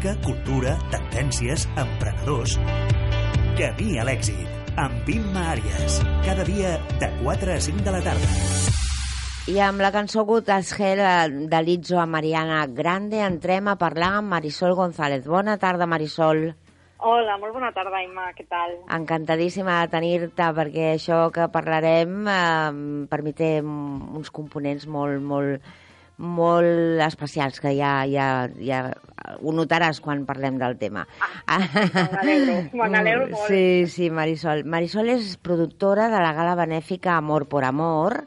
música, cultura, tendències, emprenedors... Camí a l'èxit, amb Imma Àries. Cada dia de 4 a 5 de la tarda. I amb la cançó Good as Hell eh, de Lizzo a Mariana Grande entrem a parlar amb Marisol González. Bona tarda, Marisol. Hola, molt bona tarda, Imma, què tal? Encantadíssima de tenir-te perquè això que parlarem eh, per mi té uns components molt, molt, molt especials que ja, ja, ja ho notaràs quan parlem del tema. Ah, me n'alegro, molt. Sí, sí, Marisol. Marisol és productora de la gala benèfica Amor por Amor,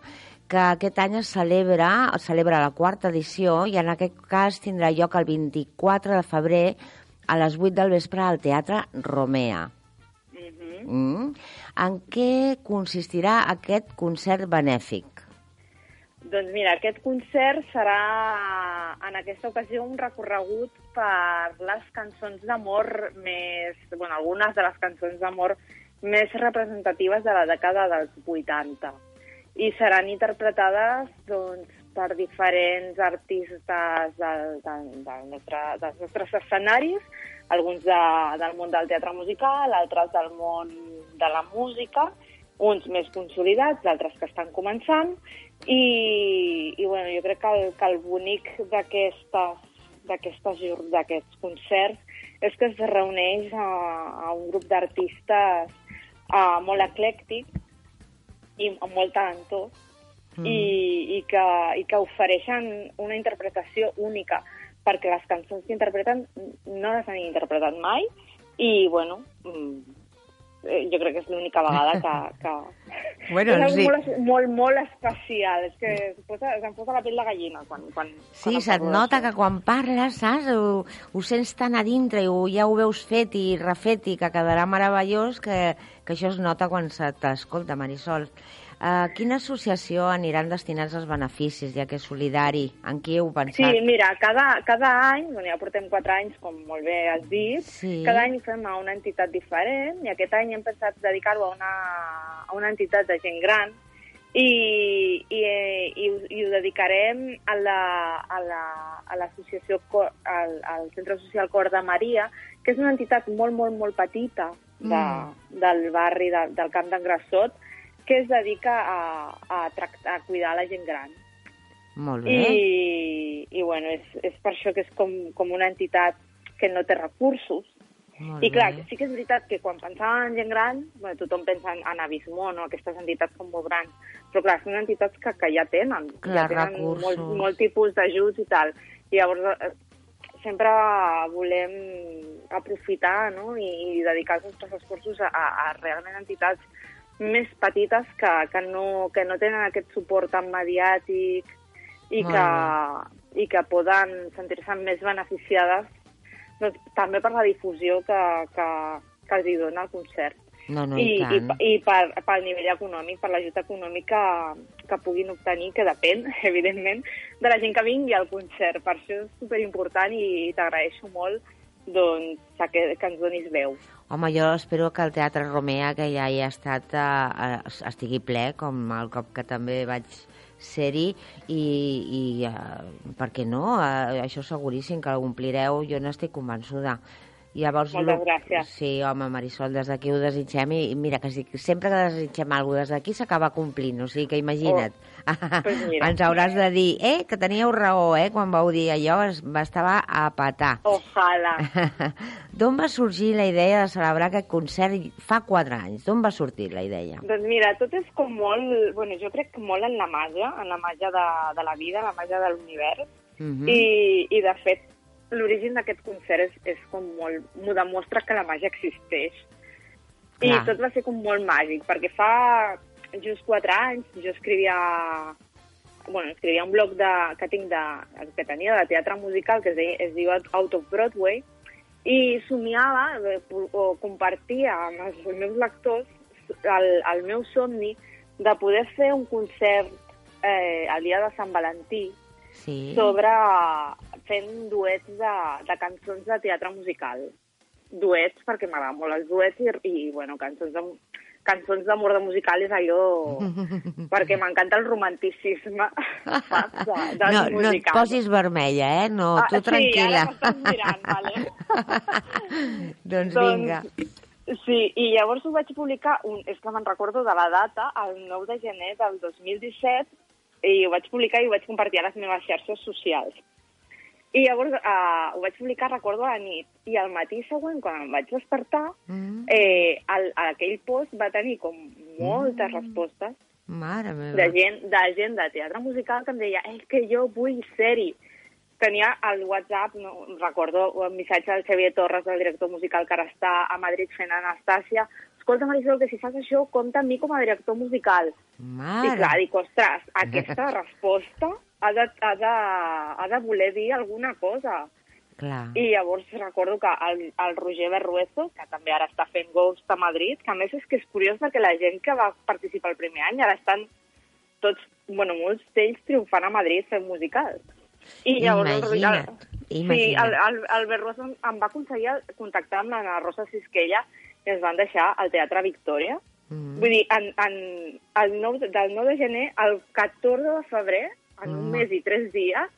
que aquest any es celebra, es celebra la quarta edició i en aquest cas tindrà lloc el 24 de febrer a les 8 del vespre al Teatre Romea. Uh -huh. Mm. En què consistirà aquest concert benèfic? Doncs mira, aquest concert serà en aquesta ocasió un recorregut per les cançons d'amor més... bueno, algunes de les cançons d'amor més representatives de la dècada dels 80. I seran interpretades doncs, per diferents artistes del, del, del nostre, dels nostres escenaris, alguns de, del món del teatre musical, altres del món de la música, uns més consolidats, d'altres que estan començant, i, i bueno, jo crec que el, que el bonic d'aquests concerts és que es reuneix a, a un grup d'artistes molt eclèctic i molt talentós mm. i, i, que, i que ofereixen una interpretació única perquè les cançons que interpreten no les han interpretat mai i, bueno, mm, eh, jo crec que és l'única vegada que... que... Bueno, és sí. molt, molt, molt especial. És que es posa, se'm posa la pell de gallina quan, quan, Sí, quan se't nota que quan parles, saps, ho, ho sents tan a dintre i ho, ja ho veus fet i refet i que quedarà meravellós que, que això es nota quan se t'escolta, Marisol. A quina associació aniran destinats els beneficis, ja que és solidari? En qui heu Sí, pensat? mira, cada, cada any, bueno, ja portem quatre anys, com molt bé has dit, Sí. cada any fem a una entitat diferent i aquest any hem pensat dedicar-ho a, una, a una entitat de gent gran i, i, i, i ho dedicarem a la- a la- a l'associació, la, al, al Centre Social Cor de Maria, que és una entitat molt, molt, molt petita de, Mm. del barri de, del Camp d'en Grassot, que es dedica a, a, tractar, a cuidar la gent gran. Molt bé. I, i bueno, és, és per això que és com, com una entitat que no té recursos. Molt I clar, bé. sí que és veritat que quan pensàvem en gent gran, bueno, tothom pensa en, en Avismó, no? aquestes entitats com molt grans, però clar, són entitats que, que ja tenen, Clar, ja tenen recursos. molt, molt tipus d'ajuts i tal. I llavors eh, sempre volem aprofitar no? I, i dedicar els nostres esforços a, a, a realment entitats més petites que, que, no, que no tenen aquest suport tan mediàtic i que, i que poden sentir-se més beneficiades doncs, també per la difusió que, que, que els hi dona el concert. No, no, I, i, i, i per, pel nivell econòmic, per l'ajut econòmic que, que puguin obtenir, que depèn, evidentment, de la gent que vingui al concert. Per això és superimportant i t'agraeixo molt doncs, que, que ens donis veu. Home, jo espero que el Teatre Romea, que ja hi ha estat, eh, estigui ple, com el cop que també vaig ser-hi, i, i eh, per què no? Eh, això seguríssim que l'omplireu, jo n'estic convençuda. Llavors, Moltes gràcies. Sí, home, Marisol, des d'aquí ho desitgem i, i mira, que si, sempre que desitgem alguna cosa des d'aquí s'acaba complint, o sigui que imagina't. pues mira. Ens hauràs de dir, eh, que teníeu raó, eh, quan vau dir allò, es va estava a petar. Ojalà. D'on va sorgir la idea de celebrar aquest concert fa quatre anys? D'on va sortir la idea? Doncs mira, tot és com molt... Bueno, jo crec que molt en la màgia, en la màgia de, de la vida, en la màgia de l'univers. Mhm. I, I, de fet, l'origen d'aquest concert és, és com molt... M'ho demostra que la màgia existeix. I Clar. tot va ser com molt màgic, perquè fa just quatre anys jo escrivia bueno, escrivia un blog de, que tinc de, que tenia de teatre musical que es, deia, es diu Out of Broadway i somiava o compartia amb els meus lectors el, el meu somni de poder fer un concert eh, el dia de Sant Valentí Sí. sobre fent duets de, de cançons de teatre musical. Duets, perquè m'agraden molt els duets, i, i bueno, cançons de, cançons d'amor de musical és allò... perquè m'encanta el romanticisme saps, de, dels no, no et posis vermella, eh? No, Ah, tu tranquil·la. Sí, ara mirant, vale? doncs vinga. Sí, i llavors ho vaig publicar, un, és que me'n recordo de la data, el 9 de gener del 2017, i ho vaig publicar i ho vaig compartir a les meves xarxes socials. I llavors uh, ho vaig publicar, recordo, a la nit. I al matí següent, quan em vaig despertar, Mm, eh, el, aquell post va tenir com moltes respostes mare meva. de gent, de gent de teatre musical que em deia és que jo vull ser-hi. Tenia el WhatsApp, no, recordo un missatge del Xavier Torres, del director musical que ara està a Madrid fent Anastàcia. Escolta, Marisol, que si fas això, compta amb mi com a director musical. I Mare. clar, dic, ostres, aquesta resposta ha de, ha, de, ha de voler dir alguna cosa. Clar. I llavors recordo que el, el Roger Berruezo, que també ara està fent Ghost a Madrid, que a més és que és curiós perquè la gent que va participar el primer any ara estan tots, bueno, molts d'ells triomfant a Madrid fent musicals. I llavors el Roger- Imagina't, Sí, imagina't. el, el, el Berruezo em va aconseguir contactar amb la Rosa Sisquella i ens van deixar al Teatre Victòria. Mm. Vull dir, en, en, el 9, del 9 de gener al 14 de febrer, en un Mm. mes i tres dies,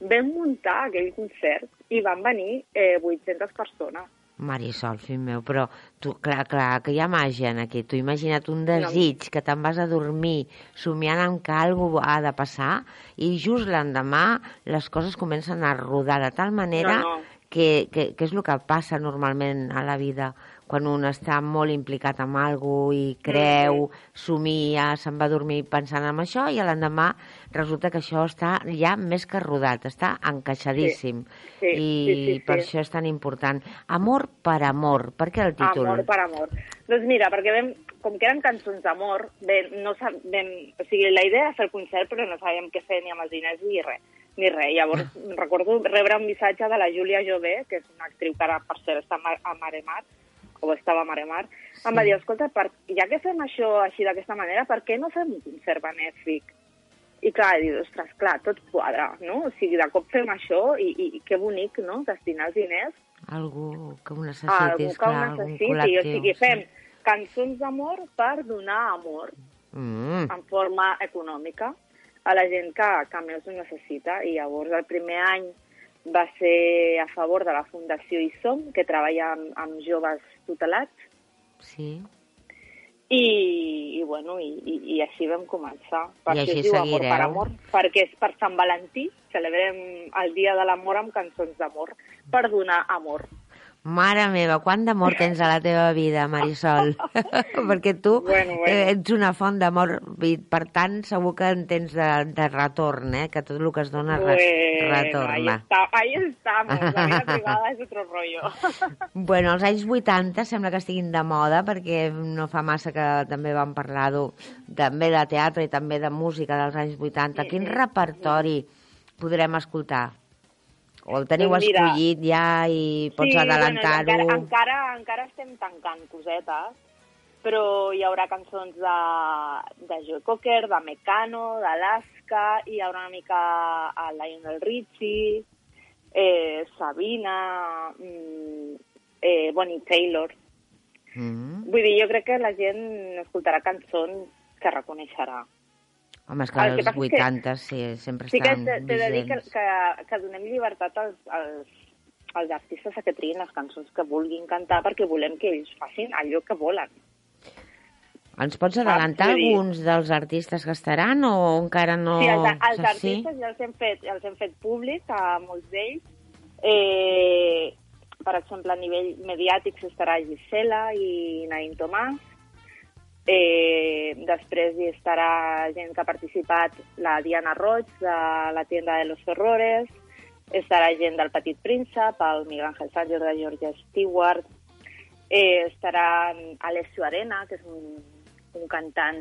vam muntar aquell concert i van venir eh, 800 persones. Marisol, fill meu, però tu, clar, clar, que hi ha màgia en aquí. Tu imagina't un desig que te'n vas a dormir somiant amb que alguna ha de passar i just l'endemà les coses comencen a rodar de tal manera No, no. Que, que, que és el que passa normalment a la vida quan un està molt implicat amb alguna i creu, somia, se'n va dormir pensant en això i l'endemà resulta que això està ja més que rodat, està encaixadíssim. Sí, I sí, sí, sí. per això és tan important. Amor per amor, per què el títol? Amor per amor. Doncs mira, perquè vam, com que eren cançons d'amor, no vam, o sigui, la idea era fer el concert, però no sabíem què fer ni amb els diners ni res. Ni res. Llavors, recordo rebre un missatge de la Júlia Jové, que és una actriu que ara, per cert, està a Mar- o estava a Maremar, sí. em va dir, escolta, per, ja que fem això així d'aquesta manera, per què no fem un concert benèfic? I clar, dit, ostres, clar, tot quadra, no? O sigui, de cop fem això i, i, i que bonic, no?, destinar els diners Algú que ho necessitis, que ho algun necessiti. col·lectiu. O sigui, fem cançons d'amor per donar amor Mm, en forma econòmica a la gent que, que més ho necessita. I llavors el primer any va ser a favor de la Fundació ISOM, que treballa amb, amb joves tutelats, sí. i, i, bueno, i, i, i així vam començar. Per I això així es diu Amor per seguireu. Amor, perquè és per Sant Valentí, celebrem el Dia de l'Amor amb cançons d'amor, per donar amor. Mare meva, quant d'amor tens a la teva vida, Marisol? Perquè tu Bueno, bueno. eh, ets una font d'amor i, per tant, segur que en tens de, de retorn, eh? Que tot el que es dona Bueno, ahí, retorna. está, ahí estamos, la vida privada es otro rollo. Bueno, els anys 80 sembla que estiguin de moda perquè no fa massa que també vam parlar també de teatre i també de música dels anys 80. Quin repertori podrem escoltar? O el teniu Doncs mira, escollit ja i pots sí, adelantar-ho? Bueno, encara, encara, encara estem tancant cosetes, però hi haurà cançons de, de Joe Cocker, de Mecano, d'Alaska, hi haurà una mica a Lionel Richie, eh, Sabina, mm, eh, Bonnie Taylor. Mm. Vull dir, jo crec que la gent escoltarà cançons que reconeixerà. Home, és que El que els passa és que 80 sí, sempre Sí que estan t'he t'he de dir que, vigents. que, que donem llibertat als, als, als artistes a que triïn les cançons que vulguin cantar perquè volem que ells facin allò que volen. Ens pots adelantar dir- alguns dels artistes que estaran o encara no... sí, els, els Sí? artistes ja els hem fet, ja els hem fet públic a molts d'ells. Eh, per exemple, a nivell mediàtic estarà Gisela i Naim Tomàs. Eh, després hi estarà gent que ha participat, la Diana Roig, de la tienda de los Horrores, estarà gent del Petit Príncep, el Miguel Ángel Sánchez de Georgia Stewart, eh, estarà Alessio Arena, que és un, un cantant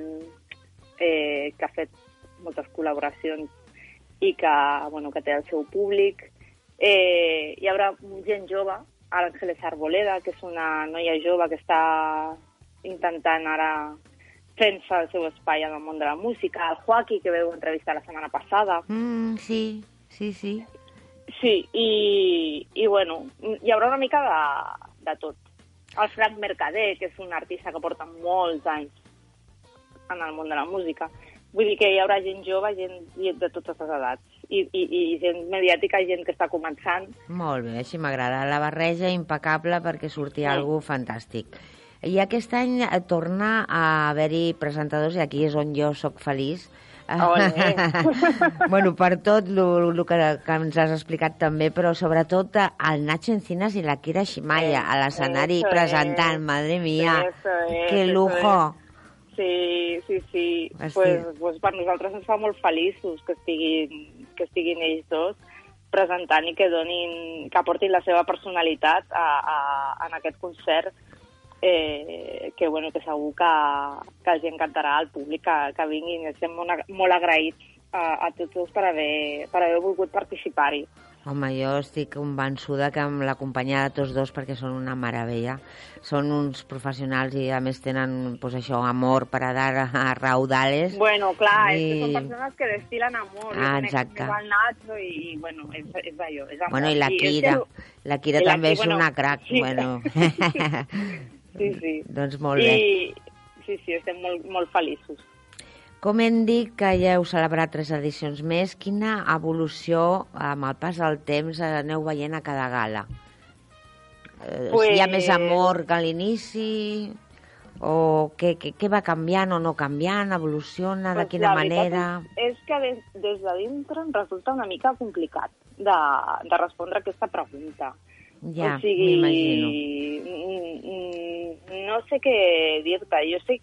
eh, que ha fet moltes col·laboracions i que, bueno, que té el seu públic. Eh, hi haurà gent jove, Àngeles Arboleda, que és una noia jove que està intentant ara fent-se el seu espai en el món de la música, el Joaquí, que veu entrevistar la setmana passada. Mm, sí, sí, sí. Sí, i, i bueno, hi haurà una mica de, de tot. el Frank Mercader, que és un artista que porta molts anys en el món de la música. Vull dir que hi haurà gent jove, gent, de totes les edats, i, i, i gent mediàtica, gent que està començant. Molt bé, així m'agrada. La barreja impecable perquè surti Sí. algú fantàstic. I aquest any eh, torna a haver-hi presentadors, i aquí és on jo sóc feliç, Ole. bueno, per tot el que, que ens has explicat també, però sobretot eh, el Nacho Encinas i la Kira Shimaya a l'escenari presentant, es. madre mía, es, que lujo. Sí, sí, sí. Estic- Pues, pues per nosaltres ens fa molt feliços que estiguin, que estiguin ells dos presentant i que donin, que aportin la seva personalitat a, a, en aquest concert eh, que, bueno, que segur que, que els encantarà al públic que, que vinguin. Estem molt, molt agraïts a, a tots dos per haver, per haver volgut participar-hi. Home, jo estic convençuda que amb la companyia de tots dos, perquè són una meravella, són uns professionals i a més tenen, pues, això, amor per a dar a raudales. Bueno, clar, I- és que són persones que destilen amor. Ah, Jo exacte. el Nacho i, i bueno, és, és allò, és amor. Bueno, i la Kira, que- la Kira i la també Ki- és bueno, una crac, sí. bueno. Sí, sí. doncs molt bé. I, sí, sí, estem molt, molt feliços. Com hem dit que ja heu celebrat tres edicions més, quina evolució amb el pas del temps aneu veient a cada gala? Eh, Pues- Hi ha més amor que a l'inici? O què, què, què va canviant o no canviant? Evoluciona? de Pues quina la veritat manera? És, és que des, des de dintre em resulta una mica complicat de, de respondre aquesta pregunta. Ja, o sigui, m'imagino. no sé què dir-te. Jo sé,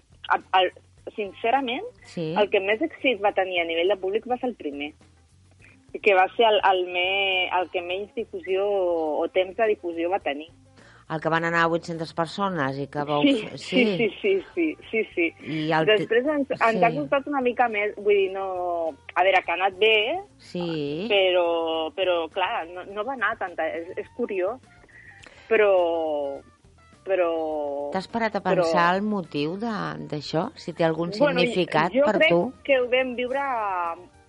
el, sincerament, Sí? el que més èxit va tenir a nivell de públic va ser el primer que va ser el, el, me, el que menys difusió o temps de difusió va tenir. El que van anar a 800 persones i que vau... Sí, sí, sí, sí, sí, sí, sí. I el Després ens, ens sí. ha costat una mica més, vull dir, no... A veure, que ha anat bé, Sí, però, però clar, no, no va anar tanta... És, és curiós, però... però... T'has parat a però- pensar el motiu de- d'això? Si té algun significat jo per crec tu? que ho vam viure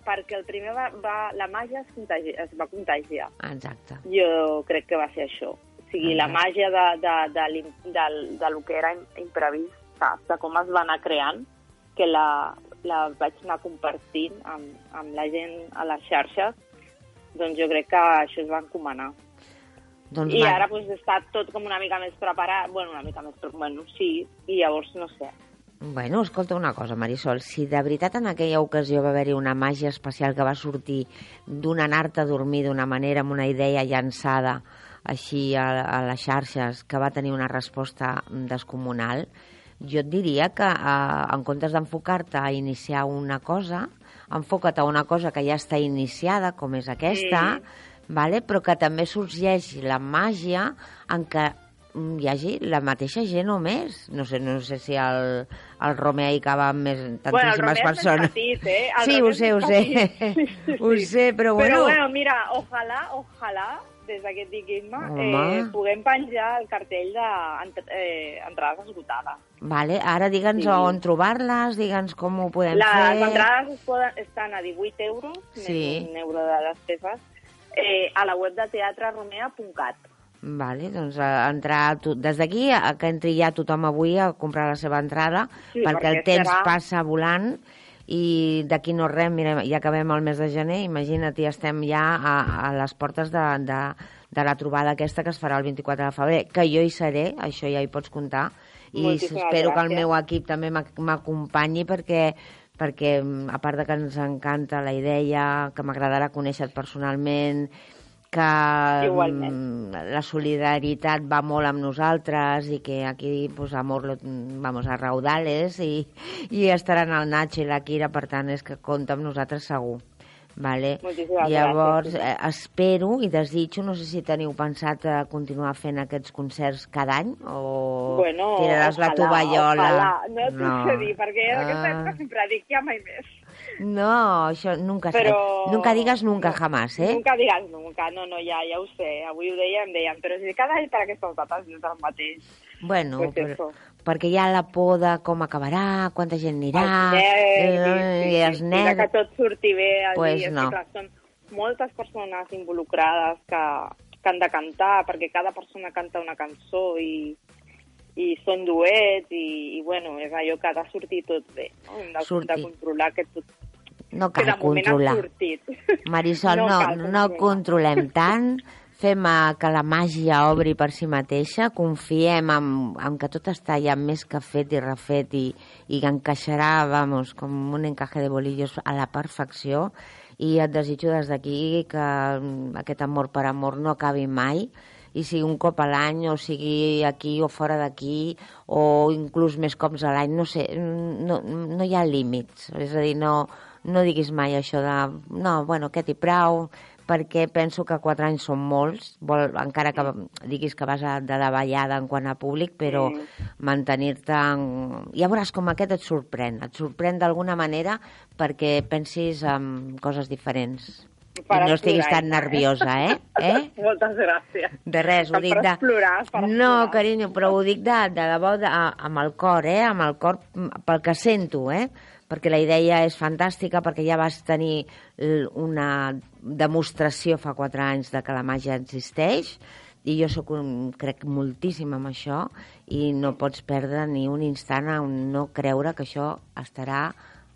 perquè el primer va, va la màgia es, contagi, es va contagiar. Exacte. Jo crec que va ser això. Sigui, la màgia de, de, de, l'im- del, de lo que era im- imprevist, saps? De com es va anar creant, que la, la vaig anar compartint amb, amb la gent a les xarxes, doncs jo crec que això es va encomanar. Doncs I va- ara pues, està tot com una mica més preparat, bueno, una mica més, bueno, sí, i llavors no sé. Bueno, escolta una cosa, Marisol, si de veritat en aquella ocasió va haver-hi una màgia especial que va sortir d'un anar-te a dormir d'una manera, amb una idea llançada així a, a les xarxes, que va tenir una resposta descomunal, jo et diria que eh, en comptes d'enfocar-te a iniciar una cosa, enfoca't a una cosa que ja està iniciada, com és aquesta, vale? però que també sorgeix la màgia en què hi hagi la mateixa gent o més. No sé, no sé si el, el Romea hi cava amb més, Bueno, el tantíssimes és més persones. petit, eh? El sí, Romea ho sé, ho sé. petit. Sí, sí, ho sí. sé, però bueno... Però bueno, mira, ojalà, ojalà, des d'aquest Home. eh, puguem penjar el cartell de ent- eh, entrades esgotades. Vale, ara digue'ns Sí. on trobar-les, digue'ns com ho podem Les fer. entrades es poden, estan a 18 euros, Sí. més un euro de despeses, eh, a la web de teatreromea.cat. Vale, doncs a entrar tu, des d'aquí a que entri ja tothom avui a comprar la seva entrada Sí, perquè el perquè temps serà- passa volant i d'aquí no res, mira, ja acabem el mes de gener, imagina't, ja estem ja a, a les portes de, de, de la trobada aquesta que es farà el 24 de febrer, que jo hi seré, això ja hi pots comptar, i Moltíssimes espero que el gràcies. meu equip també m'ac- m'acompanyi perquè perquè a part de que ens encanta la idea, que m'agradarà conèixer-te personalment, que Igualment. mm, la solidaritat va molt amb nosaltres i que aquí pues, amor lo, vamos a raudales i, i estaran el Nacho i la Kira, per tant és que compta amb nosaltres segur. Vale? Moltíssimes Llavors, gràcies, eh, espero i desitjo, no sé si teniu pensat eh, continuar fent aquests concerts cada any o Bueno, tiraràs la ojalà, tovallola. Ojalà. No t'ho sé dir, perquè en aquesta Ah. època sempre dic ja mai més. No, això nunca. Però... Nunca digas nunca no, jamás, eh? Nunca digas nunca, no, no, ja, ja ho sé. Avui ho dèiem, dèiem, però si cada any per aquestes dates és el mateix. Bueno, Pues però, perquè hi ha la por de com acabarà, quanta gent anirà, els eh, i els sí, sí, de nervis... que tot surti bé. Pues no. que, clar, són moltes persones involucrades que, que han de cantar, perquè cada persona canta una cançó i, i són duets i, i bueno, és allò que ha de sortir tot bé, no? Hem de, de controlar que tot... No cal controlar. Marisol, no, No cal no controlar. controlem tant, fem que la màgia obri per si mateixa, confiem en, en que tot està ja més que fet i refet i, i encaixarà, vamos, com un encaje de bolillos a la perfecció i et desitjo des d'aquí que mm, aquest amor per amor no acabi mai i sigui un cop a l'any, o sigui aquí o fora d'aquí, o inclús més cops a l'any, no sé, no, no hi ha límits. És a dir, no, no diguis mai això de... No, bueno, aquest i prou, perquè penso que quatre anys són molts, vol, encara que diguis que vas a, de la ballada en quant a públic, però Mm. mantenir-te... En... Ja veuràs com aquest et sorprèn, et sorprèn d'alguna manera perquè pensis en coses diferents. Per I no estiguis tan eh? nerviosa, eh? eh? Moltes gràcies. De res, ho dic de... explorar, per No, explorar. carinyo, però ho dic de, de debò de, amb el cor, eh? Amb el cor, pel que sento, eh? Perquè la idea és fantàstica, perquè ja vas tenir una demostració fa quatre anys de que la màgia existeix, i jo sóc un, crec moltíssim en això, i no pots perdre ni un instant en no creure que això estarà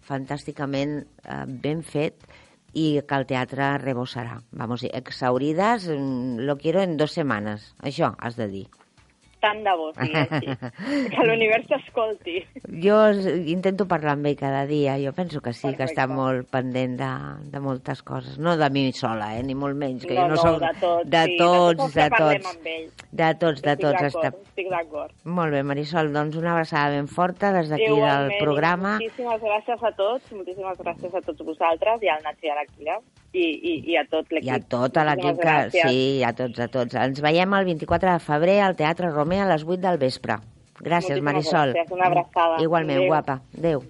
fantàsticament eh, ben fet i que el teatre rebosarà. Vamos, exaurides, mm, lo quiero en dos setmanes. Això has de dir. Tant de bo, sí, així. Que l'univers t'escolti. Jo intento parlar amb ell cada dia. Jo penso que sí, que està Perfecte. molt pendent de, de moltes coses. No de mi sola, eh? ni molt menys, que no, jo no, no, soc... de tots, de sí, tots, de tots de tots. De tots, de Estic tots. d'acord, Està... Estic d'acord. Molt bé, Marisol, doncs una abraçada ben forta des d'aquí del programa. Moltíssimes gràcies a tots, moltíssimes gràcies a tots vosaltres i al Nacho i a la Kira i, i, i a tot l'equip. I a tot l'equip que... Sí, a tots, a tots. Ens veiem el 24 de febrer al Teatre Romer a les 8 del vespre. Gràcies, Moltíssimes Marisol. gràcies. Una abraçada. Igualment, Adéu. guapa. Adéu.